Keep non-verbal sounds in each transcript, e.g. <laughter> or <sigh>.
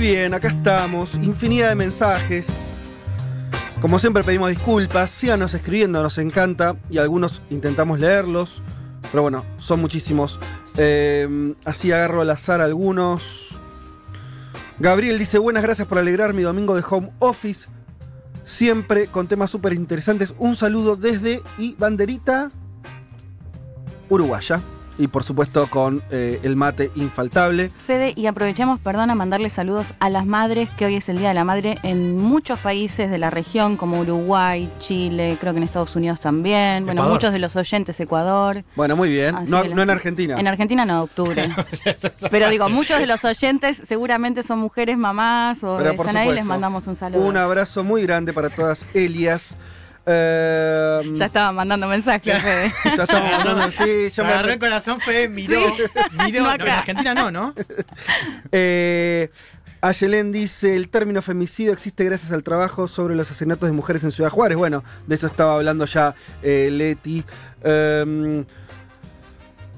Muy bien, acá estamos. Infinidad de mensajes. Como siempre pedimos disculpas. Síganos escribiendo, nos encanta. Y algunos intentamos leerlos. Pero bueno, son muchísimos. Eh, así agarro al azar algunos. Gabriel dice, buenas gracias por alegrar mi domingo de home office. Siempre con temas súper interesantes. Un saludo desde y banderita uruguaya. Y por supuesto con eh, el mate infaltable. Fede, y aprovechemos, perdón, a mandarle saludos a las madres, que hoy es el Día de la Madre en muchos países de la región, como Uruguay, Chile, creo que en Estados Unidos también. Bueno, Ecuador. muchos de los oyentes, Ecuador. Bueno, muy bien. Así No, no en Argentina. En Argentina no, octubre. <laughs> Pero digo, muchos de los oyentes seguramente son mujeres, mamás o Pero por están ahí, les mandamos un saludo. Un abrazo muy grande para todas Elias. Eh, Ya estaba mandando mensajes, Fede. <laughs> ya estamos <laughs> hablando, sí, Se yo me- agarró el corazón, fue, miró, miró. No No, acá. en Argentina no, ¿no? <laughs> Eh, Ayelén dice, el término femicidio existe gracias al trabajo sobre los asesinatos de mujeres en Ciudad Juárez. Bueno, de eso estaba hablando ya eh, Leti. Eh,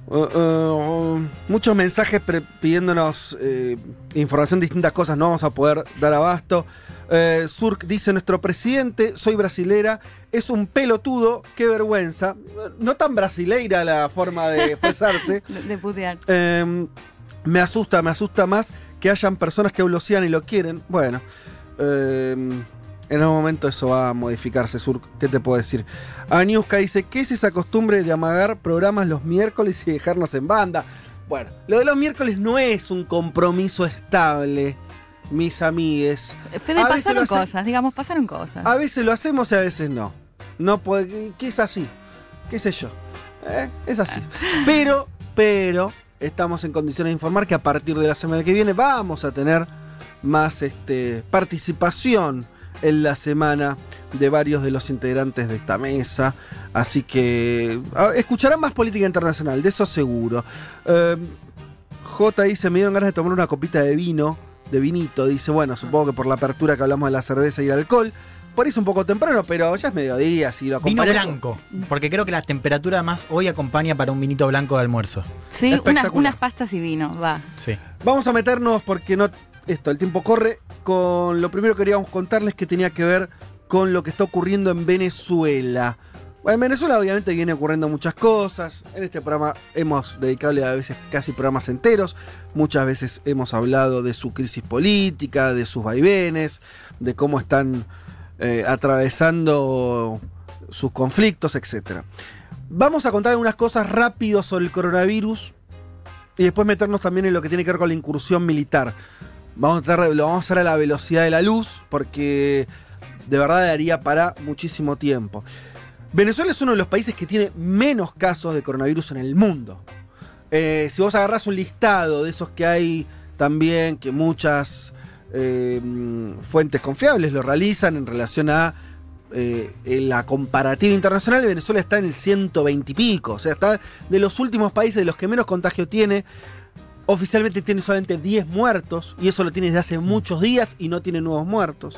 uh, uh, muchos mensajes pidiéndonos eh, información de distintas cosas, no vamos a poder dar abasto. Eh, Surk dice, nuestro presidente, soy brasilera, es un pelotudo, qué vergüenza. No tan brasileira la forma de expresarse. <laughs> De, putear. Eh, me asusta, me asusta más que hayan personas que lo sean y lo quieren. Bueno, eh, en algún momento eso va a modificarse, Sur. ¿Qué te puedo decir? Aniuska dice: ¿Qué es esa costumbre de amagar programas los miércoles y dejarnos en banda? Bueno, lo de los miércoles no es un compromiso estable, mis amigues. Fede, A pasaron cosas, digamos, pasaron cosas. A veces lo hacemos y a veces no. No puede, que es así. ¿Qué sé yo? ¿Eh? Es así. <laughs> Pero, pero, estamos en condiciones de informar que a partir de la semana que viene vamos a tener más este, participación en la semana de varios de los integrantes de esta mesa. Así que escucharán más política internacional, de eso seguro. Eh, J dice, me dieron ganas de tomar una copita de vino, de vinito. Dice, bueno, supongo que por la apertura que hablamos de la cerveza y el alcohol. Por eso un poco temprano, pero ya es mediodía, si lo Vino acompañas- blanco. Porque creo que la temperatura más hoy acompaña para un vinito blanco de almuerzo. sí, unas, unas pastas y vino, va. Sí. Vamos a meternos porque no. Esto, el tiempo corre. Con lo primero que queríamos contarles que tenía que ver con lo que está ocurriendo en Venezuela. Bueno, en Venezuela obviamente viene ocurriendo muchas cosas. En este programa hemos dedicado a veces casi programas enteros. Muchas veces hemos hablado de su crisis política, de sus vaivenes, de cómo están eh, atravesando sus conflictos, etc. Vamos a contar algunas cosas rápido sobre el coronavirus y después meternos también en lo que tiene que ver con la incursión militar. Vamos a tratar- lo vamos a hacer a la velocidad de la luz porque de verdad daría para muchísimo tiempo. Venezuela es uno de los países que tiene menos casos de coronavirus en el mundo. Eh, si vos agarrás un listado de esos que hay también, que muchas eh, fuentes confiables lo realizan en relación a eh, la comparativa internacional, Venezuela está en el 120 y pico. O sea, está de los últimos países de los que menos contagio tiene. Oficialmente tiene solamente 10 muertos, y eso lo tiene desde hace muchos días y no tiene nuevos muertos.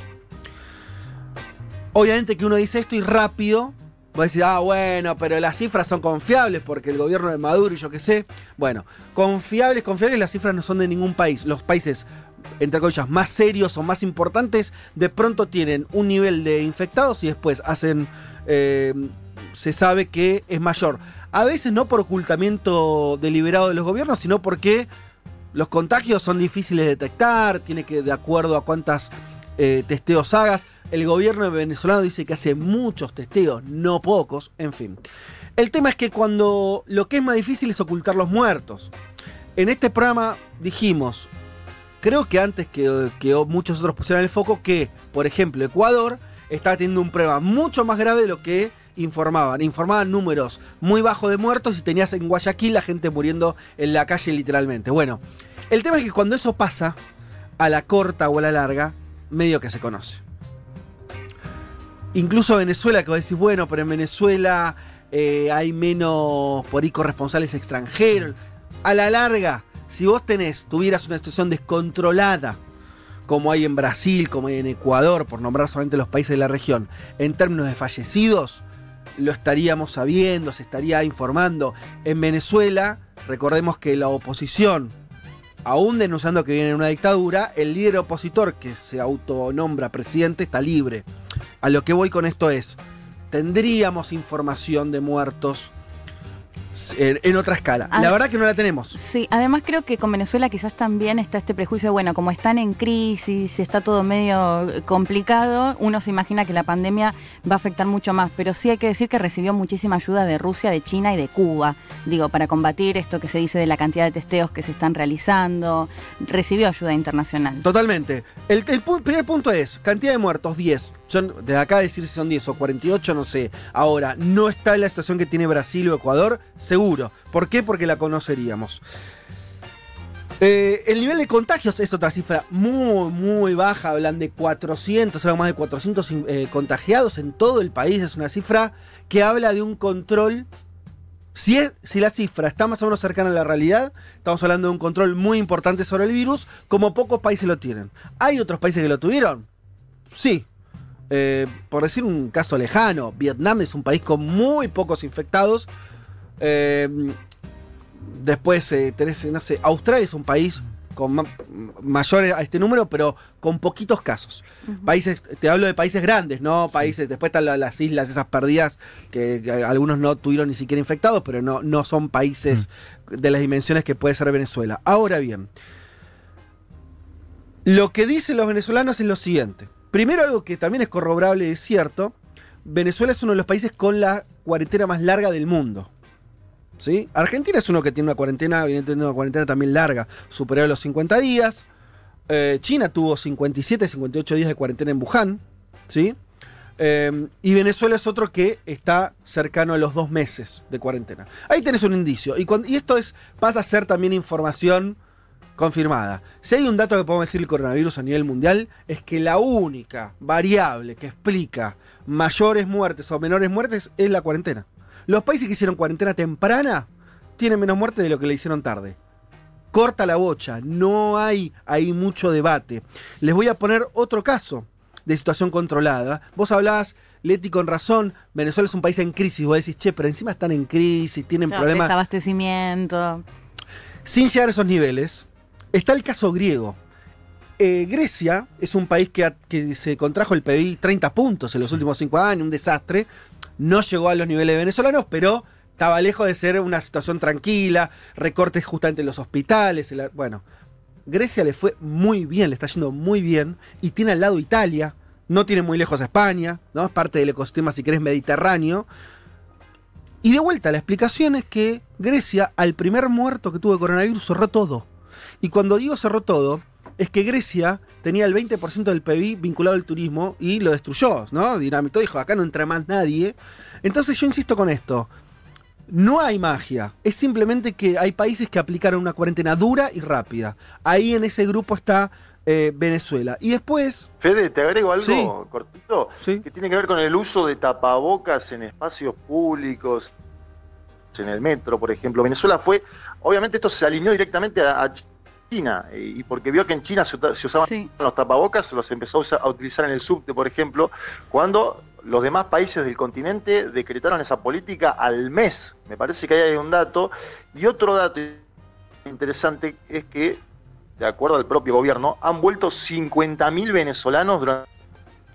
Obviamente que uno dice esto y rápido va a decir, ah, bueno, pero las cifras son confiables porque el gobierno de Maduro y yo qué sé. Bueno, confiables, confiables, las cifras no son de ningún país. Los países, entre comillas, más serios o más importantes, de pronto tienen un nivel de infectados y después hacen, eh, se sabe que es mayor. A veces no por ocultamiento deliberado de los gobiernos, sino porque los contagios son difíciles de detectar, tiene que, de acuerdo a cuántas eh, testeos hagas. El gobierno venezolano dice que hace muchos testeos, no pocos, en fin. El tema es que cuando lo que es más difícil es ocultar los muertos. En este programa dijimos, creo que antes que, que muchos otros pusieran el foco, que, por ejemplo, Ecuador está teniendo un problema mucho más grave de lo que informaban. Informaban números muy bajos de muertos y tenías en Guayaquil la gente muriendo en la calle literalmente. Bueno, el tema es que cuando eso pasa, a la corta o a la larga, medio que se conoce. Incluso Venezuela, que vos decís, bueno, pero en Venezuela eh, hay menos por ahí corresponsales extranjeros. A la larga, si vos tenés, tuvieras una situación descontrolada, como hay en Brasil, como hay en Ecuador, por nombrar solamente los países de la región, en términos de fallecidos, lo estaríamos sabiendo, se estaría informando. En Venezuela, recordemos que la oposición, aún denunciando que viene una dictadura, el líder opositor que se autonombra presidente está libre. A lo que voy con esto es, tendríamos información de muertos en, en otra escala. La verdad que no la tenemos. Sí, además creo que con Venezuela quizás también está este prejuicio, bueno, como están en crisis, está todo medio complicado, uno se imagina que la pandemia va a afectar mucho más, pero sí hay que decir que recibió muchísima ayuda de Rusia, de China y de Cuba, digo, para combatir esto que se dice de la cantidad de testeos que se están realizando, recibió ayuda internacional. Totalmente. El, el pu- primer punto es, cantidad de muertos, 10. Son, desde acá decir si son 10 o 48, no sé. Ahora, no está en la situación que tiene Brasil o Ecuador, seguro. ¿Por qué? Porque la conoceríamos. Eh, el nivel de contagios es otra cifra muy, muy baja. Hablan de 400, algo más de 400 eh, contagiados en todo el país. Es una cifra que habla de un control. Si, es- si la cifra está más o menos cercana a la realidad, estamos hablando de un control muy importante sobre el virus, como pocos países lo tienen. ¿Hay otros países que lo tuvieron? Sí. Eh, por decir un caso lejano, Vietnam es un país con muy pocos infectados. Eh, después eh, tenés, no sé, Australia es un país con ma- mayor a este número, pero con poquitos casos. Países, te hablo de países grandes, ¿no? Países, después están la- las islas esas perdidas, que, que algunos no tuvieron ni siquiera infectados, pero no, no son países de las dimensiones que puede ser Venezuela. Ahora bien, lo que dicen los venezolanos es lo siguiente. Primero, algo que también es corroborable y es cierto, Venezuela es uno de los países con la cuarentena más larga del mundo. ¿Sí? Argentina es uno que tiene una cuarentena, viene teniendo una cuarentena también larga, superior a los 50 días. Eh, China tuvo 57, 58 días de cuarentena en Wuhan. ¿sí? Eh, y Venezuela es otro que está cercano a los dos meses de cuarentena. Ahí tenés un indicio. Y, y esto es, pasa a ser también información confirmada. Si hay un dato que podemos decir del coronavirus a nivel mundial, es que la única variable que explica mayores muertes o menores muertes es la cuarentena. Los países que hicieron cuarentena temprana tienen menos muertes de lo que le hicieron tarde. Corta la bocha, no hay ahí mucho debate. Les voy a poner otro caso de situación controlada. Vos hablabas, Leti, con razón, Venezuela es un país en crisis. Vos decís, che, pero encima están en crisis, tienen Claro, problemas. Desabastecimiento. Sin llegar a esos niveles, está el caso griego. Eh, Grecia es un país que, que se contrajo el PBI 30 puntos en los últimos 5 años, un desastre. No llegó a los niveles venezolanos, pero estaba lejos de ser una situación tranquila, recortes justamente en los hospitales. en la- bueno, Grecia le fue muy bien, le está yendo muy bien, y tiene al lado Italia, no tiene muy lejos a España, ¿no? es parte del ecosistema, si querés, mediterráneo. Y de vuelta, la explicación es que Grecia, al primer muerto que tuvo de coronavirus, cerró todo. Y cuando digo cerró todo, es que Grecia tenía el 20% del PIB vinculado al turismo y lo destruyó, ¿no? Dinamitó, dijo, acá no entra más nadie. Entonces yo insisto con esto. No hay magia, es simplemente que hay países que aplicaron una cuarentena dura y rápida. Ahí en ese grupo está eh, Venezuela. Y después, Fede, te agrego algo Sí. cortito sí, que tiene que ver con el uso de tapabocas en espacios públicos, en el metro, por ejemplo. Venezuela fue, obviamente esto se alineó directamente a, a China, eh, y porque vio que en China se, usaban Sí. los tapabocas, los empezó a utilizar en el subte, por ejemplo, cuando los demás países del continente decretaron esa política al mes. Me parece que ahí hay un dato. Y otro dato interesante es que, de acuerdo al propio gobierno, han vuelto 50.000 venezolanos durante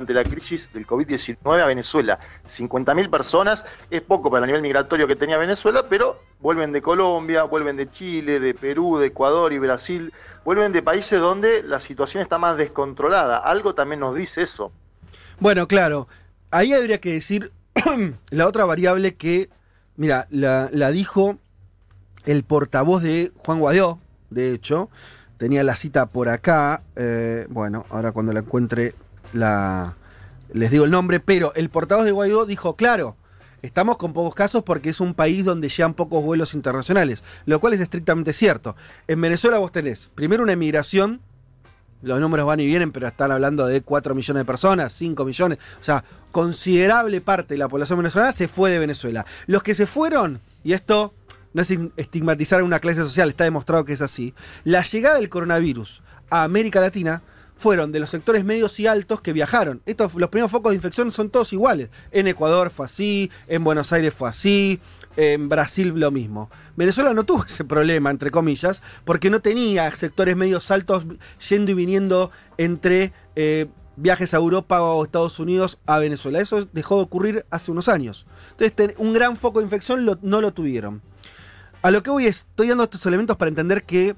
la crisis del COVID-19 a Venezuela. 50.000 personas, es poco para el nivel migratorio que tenía Venezuela, pero vuelven de Colombia, vuelven de Chile, de Perú, de Ecuador y Brasil, vuelven de países donde la situación está más descontrolada. Algo también nos dice eso. Bueno, claro. Ahí habría que decir <clears throat> la otra variable que, mira, la, la dijo el portavoz de Juan Guaidó, de hecho. Tenía la cita por acá. eh, bueno, ahora cuando la encuentre la, les digo el nombre, pero el portavoz de Guaidó dijo, claro, estamos con pocos casos porque es un país donde llegan pocos vuelos internacionales, lo cual es estrictamente cierto. En Venezuela vos tenés primero una emigración los números van y vienen, pero están hablando de 4 millones de personas, 5 millones. O sea, considerable parte de la población venezolana se fue de Venezuela. Los que se fueron, y esto no es estigmatizar a una clase social, está demostrado que es así, la llegada del coronavirus a América Latina fueron de los sectores medios y altos que viajaron. Estos, los primeros focos de infección son todos iguales. En Ecuador fue así, en Buenos Aires fue así, en Brasil lo mismo. Venezuela no tuvo ese problema, entre comillas, porque no tenía sectores medios altos yendo y viniendo entre eh, viajes a Europa o Estados Unidos a Venezuela. Eso dejó de ocurrir hace unos años. Entonces, un gran foco de infección no lo tuvieron. A lo que voy es, estoy dando estos elementos para entender que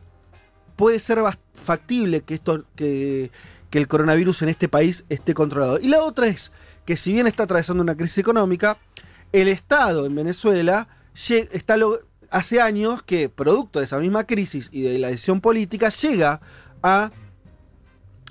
puede ser factible que, esto, que, el coronavirus en este país esté controlado. Y la otra es que si bien está atravesando una crisis económica, el Estado en Venezuela está hace años que, producto de esa misma crisis y de la decisión política, llega a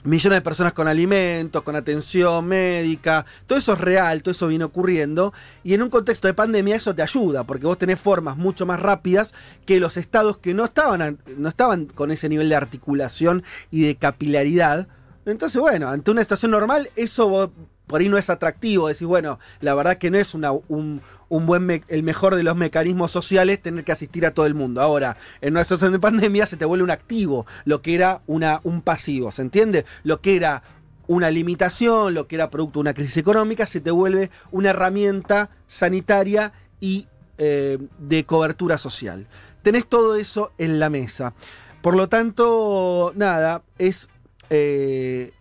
millones de personas con alimentos, con atención médica, todo eso es real, todo eso viene ocurriendo, y en un contexto de pandemia eso te ayuda, porque vos tenés formas mucho más rápidas que los estados que no estaban, no estaban con ese nivel de articulación y de capilaridad. Entonces, bueno, ante una situación normal, eso por ahí no es atractivo, decís, bueno, la verdad que no es un, un buen el mejor de los mecanismos sociales tener que asistir a todo el mundo. Ahora, en una situación de pandemia se te vuelve un activo, lo que era una, un pasivo, ¿se entiende? Lo que era una limitación, lo que era producto de una crisis económica, se te vuelve una herramienta sanitaria y eh, de cobertura social. Tenés todo eso en la mesa. Por lo tanto, nada, es, eh,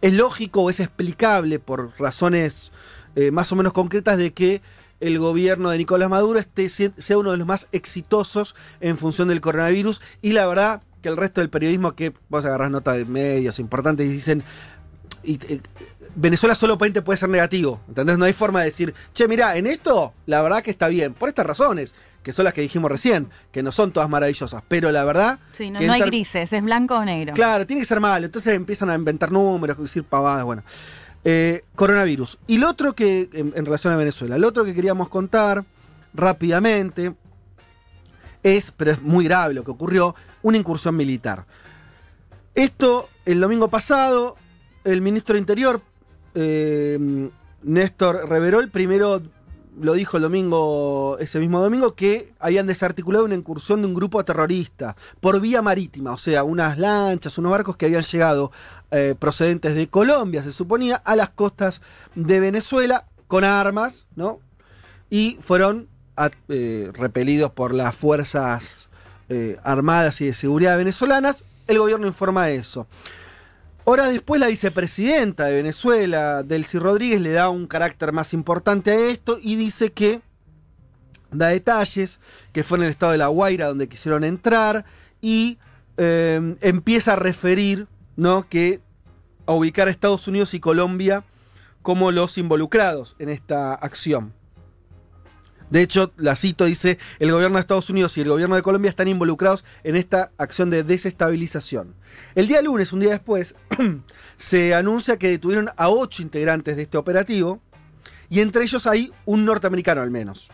es lógico o es explicable por razones eh, más o menos concretas de que el gobierno de Nicolás Maduro sea uno de los más exitosos en función del coronavirus y la verdad que el resto del periodismo que vos agarrás nota de medios importantes y dicen eh, Venezuela solamente puede ser negativo, ¿entendés? No hay forma de decir, che, mira, en esto la verdad que está bien, por estas razones, que son las que dijimos recién, que no son todas maravillosas, pero la verdad... Sí, no, hay grises, es blanco o negro. Claro, tiene que ser malo, entonces empiezan a inventar números, decir pavadas, bueno. Eh, coronavirus. Y lo otro que, en, relación a Venezuela, lo otro que queríamos contar rápidamente es, pero es muy grave lo que ocurrió, una incursión militar. Esto, el domingo pasado, el ministro de Interior, eh, Néstor Reverol, primero lo dijo el domingo, ese mismo domingo, que habían desarticulado una incursión de un grupo terrorista por vía marítima, o sea, unas lanchas, unos barcos que habían llegado eh, procedentes de Colombia, se suponía, a las costas de Venezuela con armas, ¿no? Y fueron eh, repelidos por las fuerzas eh, armadas y de seguridad venezolanas. El gobierno informa eso. Hora después, la vicepresidenta de Venezuela, Delcy Rodríguez, le da un carácter más importante a esto y dice que da detalles, que fue en el estado de La Guaira donde quisieron entrar y empieza a referir ¿no? que a ubicar a Estados Unidos y Colombia como los involucrados en esta acción. De hecho, la cito, dice, el gobierno de Estados Unidos y el gobierno de Colombia están involucrados en esta acción de desestabilización. El día lunes, un día después, <clears throat> se anuncia que detuvieron a ocho integrantes de este operativo y entre ellos hay un norteamericano al menos.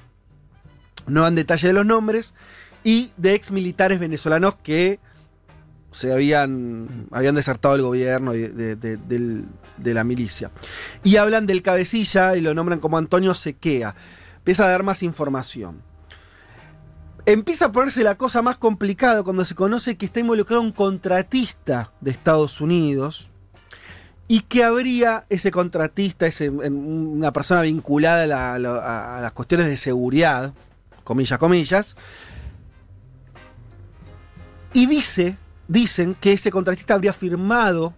No dan detalle de los nombres y de ex militares venezolanos que se habían, habían desertado el gobierno de, la milicia. Y hablan del cabecilla y lo nombran como Antonio Sequea. Empieza a dar más información. Empieza a ponerse la cosa más complicada cuando se conoce que está involucrado un contratista de Estados Unidos y que habría ese contratista, ese, una persona vinculada a, a las cuestiones de seguridad, comillas, comillas, y dice dicen que ese contratista habría firmado,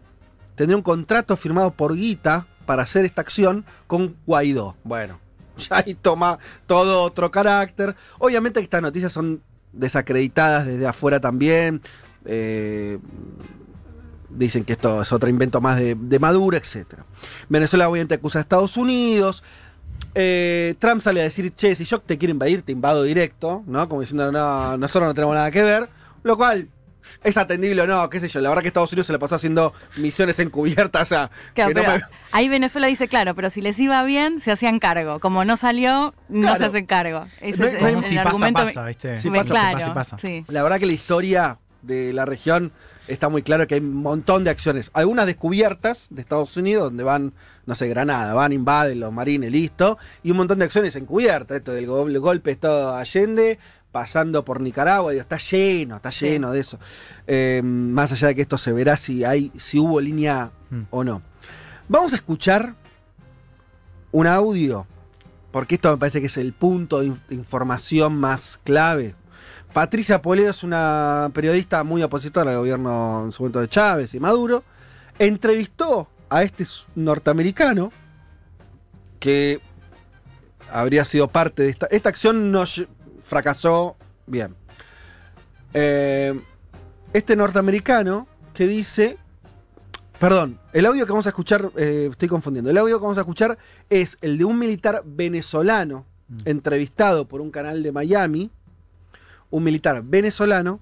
tendría un contrato firmado por Guita para hacer esta acción con Guaidó. Bueno, <laughs> ya ahí toma todo otro carácter. Obviamente estas noticias son desacreditadas desde afuera también. Eh, dicen que esto es otro invento más de, Maduro, etc. Venezuela obviamente acusa a Estados Unidos. Eh, Trump sale a decir, che, si yo te quiero invadir, te invado directo, ¿no? Como diciendo, no, nosotros no tenemos nada que ver. Lo cual es atendible o no, qué sé yo. La verdad que Estados Unidos se le pasó haciendo misiones encubiertas. Ahí Venezuela dice, claro, pero si les iba bien, se hacían cargo. Como no salió, no se hacen cargo. Ese es, el, si argumento. Pasa, ¿viste? Si pasa, pasa, pasa. La verdad que la historia de la región está muy claro que hay un montón de acciones. Algunas descubiertas de Estados Unidos, donde van, no sé, Granada, van, invaden los marines, listo. Y un montón de acciones encubiertas. Esto del go- el golpe de Estado de Allende, pasando por Nicaragua, digo, está lleno, está lleno de eso. Eh, más allá de que esto se verá si hay, si hubo línea Mm. o no. Vamos a escuchar un audio, porque esto me parece que es el punto de in- de información más clave. Patricia Poleo es una periodista muy opositora al gobierno en su momento de Chávez y Maduro. Entrevistó a este norteamericano que habría sido parte de esta. Esta acción no fracasó bien. Eh, este norteamericano que dice. Perdón, el audio que vamos a escuchar, eh, estoy confundiendo. El audio que vamos a escuchar es el de un militar venezolano Mm. entrevistado por un canal de Miami, un militar venezolano,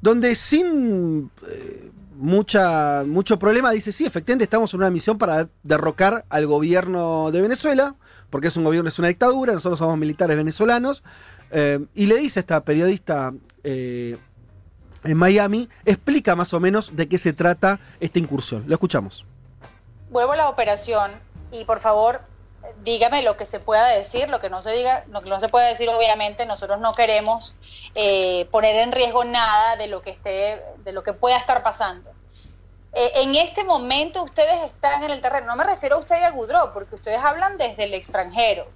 donde sin eh, mucha, mucho problema dice, sí, efectivamente estamos en una misión para derrocar al gobierno de Venezuela, porque es un gobierno, es una dictadura, nosotros somos militares venezolanos, eh, y le dice esta periodista eh, en Miami, explica más o menos de qué se trata esta incursión. Lo escuchamos. vuelvo a la operación y por favor dígame lo que se pueda decir, lo que no se diga, lo que no se puede decir obviamente, nosotros no queremos eh, poner en riesgo nada de lo que esté, de lo que pueda estar pasando. Eh, en este momento ustedes están en el terreno, no me refiero a usted y a Gudró, porque ustedes hablan desde el extranjero,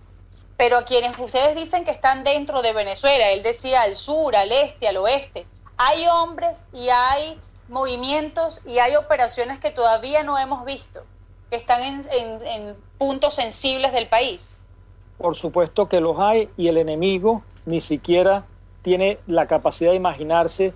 pero quienes ustedes dicen que están dentro de Venezuela, él decía al sur, al este, al oeste, hay hombres y hay movimientos y hay operaciones que todavía no hemos visto, que están en puntos sensibles del país. Por supuesto que los hay y el enemigo ni siquiera tiene la capacidad de imaginarse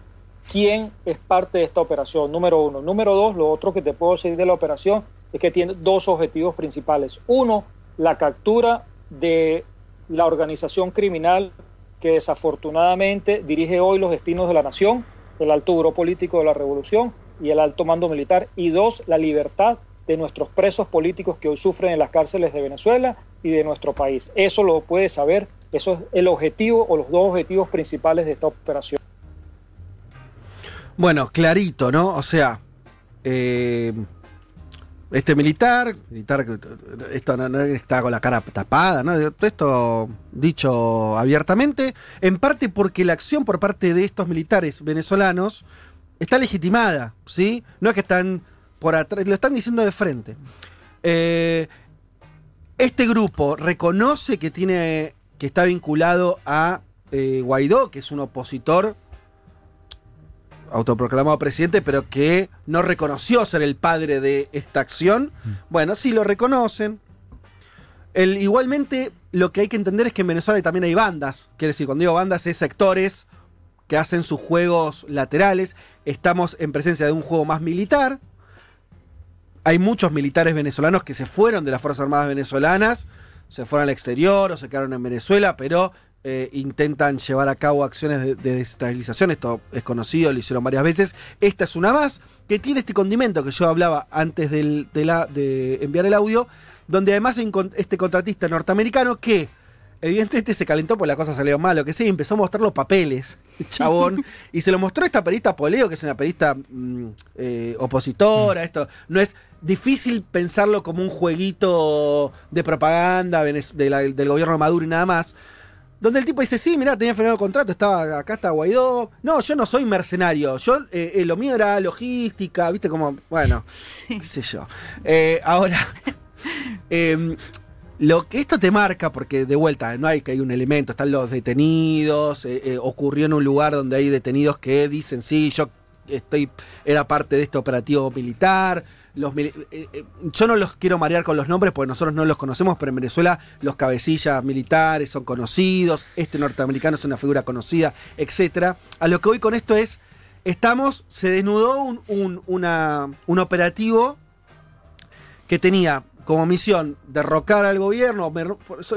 quién es parte de esta operación, número uno. Número dos, lo otro que te puedo decir de la operación es que tiene dos objetivos principales. Uno, la captura de la organización criminal que desafortunadamente dirige hoy los destinos de la nación, el alto buró político de la revolución y el alto mando militar. Y dos, la libertad de nuestros presos políticos que hoy sufren en las cárceles de Venezuela y de nuestro país. Eso lo puede saber, eso es el objetivo o los dos objetivos principales de esta operación. Bueno, clarito, ¿no? O sea, eh, este militar, militar esto no está con la cara tapada, ¿no? Todo esto dicho abiertamente, en parte porque la acción por parte de estos militares venezolanos está legitimada, ¿sí? No es que están por atrás, lo están diciendo de frente. Eh, este grupo reconoce que tiene que está vinculado a eh, Guaidó, que es un opositor autoproclamado presidente, pero que no reconoció ser el padre de esta acción. Bueno, sí lo reconocen. El, igualmente, lo que hay que entender es que en Venezuela también hay bandas. Quiere decir, cuando digo bandas, es sectores que hacen sus juegos laterales. Estamos en presencia de un juego más militar. Hay muchos militares venezolanos que se fueron de las Fuerzas Armadas venezolanas, se fueron al exterior o se quedaron en Venezuela, pero eh, intentan llevar a cabo acciones de, de desestabilización. Esto es conocido, lo hicieron varias veces. Esta es una más que tiene este condimento que yo hablaba antes del- de, enviar el audio, donde además hay este contratista norteamericano que evidentemente se calentó porque la cosa salió mal, lo que sí, empezó a mostrar los papeles, <laughs> el chabón, y se lo mostró esta perista Poleo, que es una perista mm, eh, opositora, esto no es difícil pensarlo como un jueguito de propaganda del gobierno de Maduro y nada más. Donde el tipo dice, sí, mirá, tenía firmado el contrato, estaba, acá está Guaidó. No, yo no soy mercenario. Yo, eh, eh, lo mío era logística, viste como, bueno, qué sé yo. Eh, ahora, <laughs> em, lo que esto te marca, porque de vuelta, no hay que hay un elemento, están los detenidos, ocurrió en un lugar donde hay detenidos que dicen, sí, yo estoy, era parte de este operativo militar. Eh, eh, yo no los quiero marear con los nombres porque nosotros no los conocemos, pero en Venezuela los cabecillas militares son conocidos, este norteamericano es una figura conocida, etcétera. A lo que voy con esto es, estamos, se desnudó un, un- un operativo que tenía como misión derrocar al gobierno.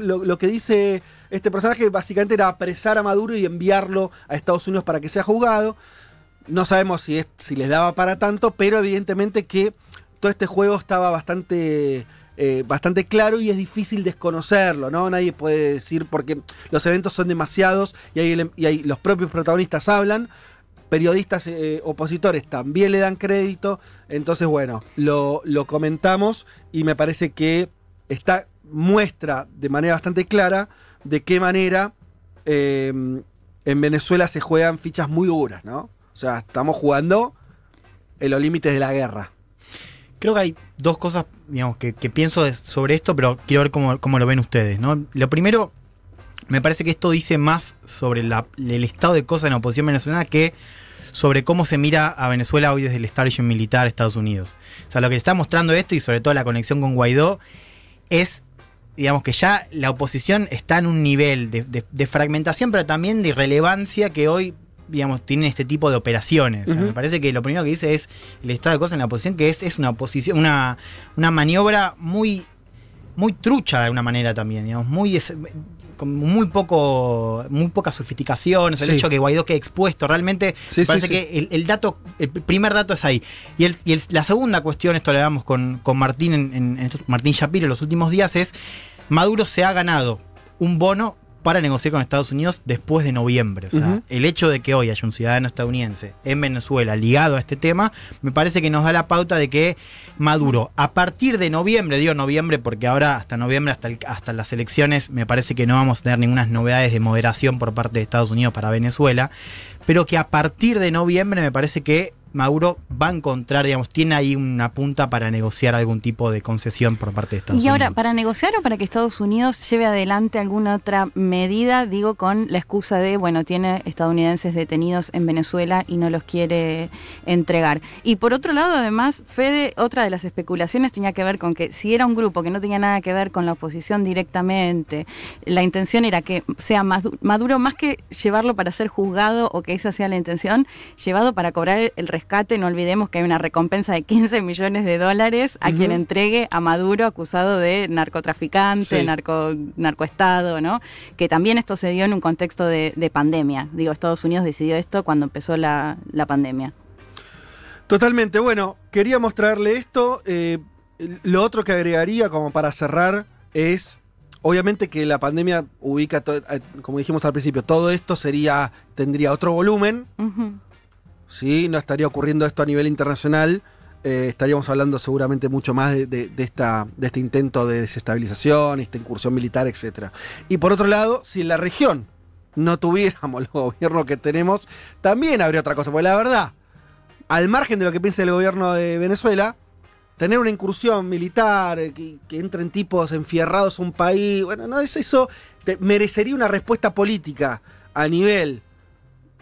Lo, lo que dice este personaje básicamente era apresar a Maduro y enviarlo a Estados Unidos para que sea juzgado. No sabemos si, es, si les daba para tanto, pero evidentemente que todo este juego estaba bastante, eh, bastante claro y es difícil desconocerlo, ¿no? Nadie puede decir porque los eventos son demasiados y, hay, ele- y hay- los propios protagonistas hablan. periodistas eh, opositores también le dan crédito. Entonces, bueno, lo, lo comentamos y me parece que está, muestra de manera bastante clara de qué manera eh, en Venezuela se juegan fichas muy duras, ¿no? O sea, estamos jugando en los límites de la guerra. Creo que hay dos cosas, digamos, que, pienso sobre esto, pero quiero ver cómo, cómo lo ven ustedes, ¿no? Lo primero, me parece que esto dice más sobre el estado de cosas en la oposición venezolana que sobre cómo se mira a Venezuela hoy desde el establishment militar de Estados Unidos. O sea, lo que está mostrando esto y sobre todo la conexión con Guaidó es, digamos, que ya la oposición está en un nivel de fragmentación, pero también de irrelevancia que hoy, digamos, tienen este tipo de operaciones. O sea, Ujú. Me parece que lo primero que dice es el estado de cosas en la oposición, que es, es una oposición, una, una maniobra muy, muy trucha de alguna manera también, digamos, muy des- con muy poco, muy poca sofisticación, o sea, el hecho de que Guaidó quede expuesto, realmente Sí, parece sí. que el, el dato, el primer dato es ahí. Y, el- y el- la segunda cuestión, esto lo hablamos con, con Martín en, en- Martín Shapiro en los últimos días, es Maduro se ha ganado un bono para negociar con Estados Unidos después de noviembre. O sea, el hecho de que hoy haya un ciudadano estadounidense en Venezuela ligado a este tema, me parece que nos da la pauta de que Maduro, a partir de noviembre, digo noviembre porque ahora hasta noviembre, hasta, el- hasta las elecciones, me parece que no vamos a tener ninguna novedades de moderación por parte de Estados Unidos para Venezuela, pero que a partir de noviembre me parece que Maduro va a encontrar, digamos, tiene ahí una punta para negociar algún tipo de concesión por parte de Estados Y Unidos. ahora, ¿para negociar o para que Estados Unidos lleve adelante alguna otra medida? Digo, con la excusa de, bueno, tiene estadounidenses detenidos en Venezuela y no los quiere entregar. Y por otro lado, además, Fede, otra de las especulaciones tenía que ver con que si era un grupo que no tenía nada que ver con la oposición directamente, la intención era que sea Madu- Maduro, más que llevarlo para ser juzgado o que esa sea la intención, llevado para cobrar el rescate. No olvidemos que hay una recompensa de 15 millones de dólares a quien entregue a Maduro acusado de narcotraficante, Sí. narco, narcoestado, ¿no? Que también esto se dio en un contexto de, de pandemia. Digo, Estados Unidos decidió esto cuando empezó la, la pandemia. Totalmente. Bueno, quería mostrarle esto. eh, lo otro que agregaría como para cerrar es, obviamente que la pandemia ubica, eh, como dijimos al principio, todo esto sería, tendría otro volumen, Ujú. ¿Sí? No estaría ocurriendo esto a nivel internacional. eh, estaríamos hablando seguramente mucho más de, esta, de este intento de desestabilización, esta incursión militar, etc. Y por otro lado, si en la región no tuviéramos <laughs> el gobierno que tenemos, también habría otra cosa. Porque la verdad, al margen de lo que piense el gobierno de Venezuela, tener una incursión militar, eh, que, entren tipos enfierrados a un país, bueno, no, eso, eso merecería una respuesta política a nivel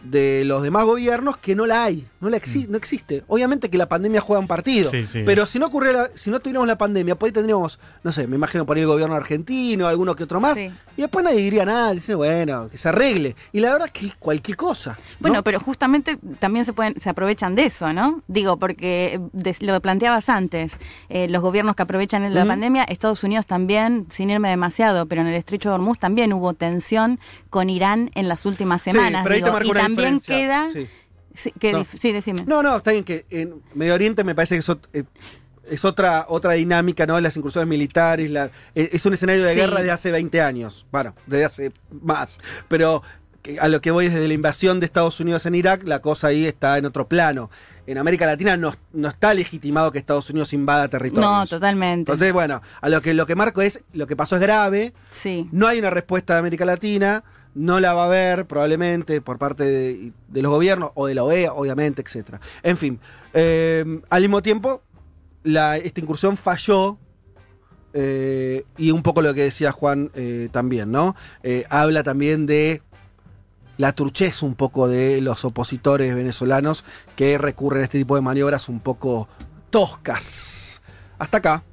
de los demás gobiernos que no la hay, no, la exi- no existe. Obviamente que la pandemia juega un partido, Sí, sí. pero si no ocurriera, la- si no tuviéramos la pandemia, pues ahí tendríamos, no sé, me imagino por ahí el gobierno argentino, alguno que otro más, Sí. Y después nadie diría nada, dice, bueno, que se arregle. Y la verdad es que es cualquier cosa. ¿no? Bueno, pero justamente también se pueden, se aprovechan de eso, ¿no? Digo, porque eh, lo planteabas antes, eh, los gobiernos que aprovechan la Ujú. pandemia, Estados Unidos también, sin irme demasiado, pero en el estrecho de Hormuz también hubo tensión con Irán en las últimas Sí, semanas. pero ahí te digo, y una también diferencia. queda, Sí. sí, que No. sí, decime. No, no, está bien que en Medio Oriente me parece que es, ot- eh, es otra, otra dinámica, ¿no? Las incursiones militares, la- eh, es un escenario de Sí. guerra de hace 20 años. Bueno, desde hace más. Pero a lo que voy desde la invasión de Estados Unidos en Irak, la cosa ahí está en otro plano. En América Latina no, no está legitimado que Estados Unidos invada territorios. No, totalmente. Entonces, bueno, a lo que lo que marco es, lo que pasó es grave, sí. no hay una respuesta de América Latina, no la va a haber probablemente por parte de, de los gobiernos o de la OEA, obviamente, etcétera. En fin, eh, al mismo tiempo, la- esta incursión falló. eh, y un poco lo que decía Juan eh, también, ¿no? Eh, habla también de la truchez un poco de los opositores venezolanos que recurren a este tipo de maniobras un poco toscas. Hasta acá.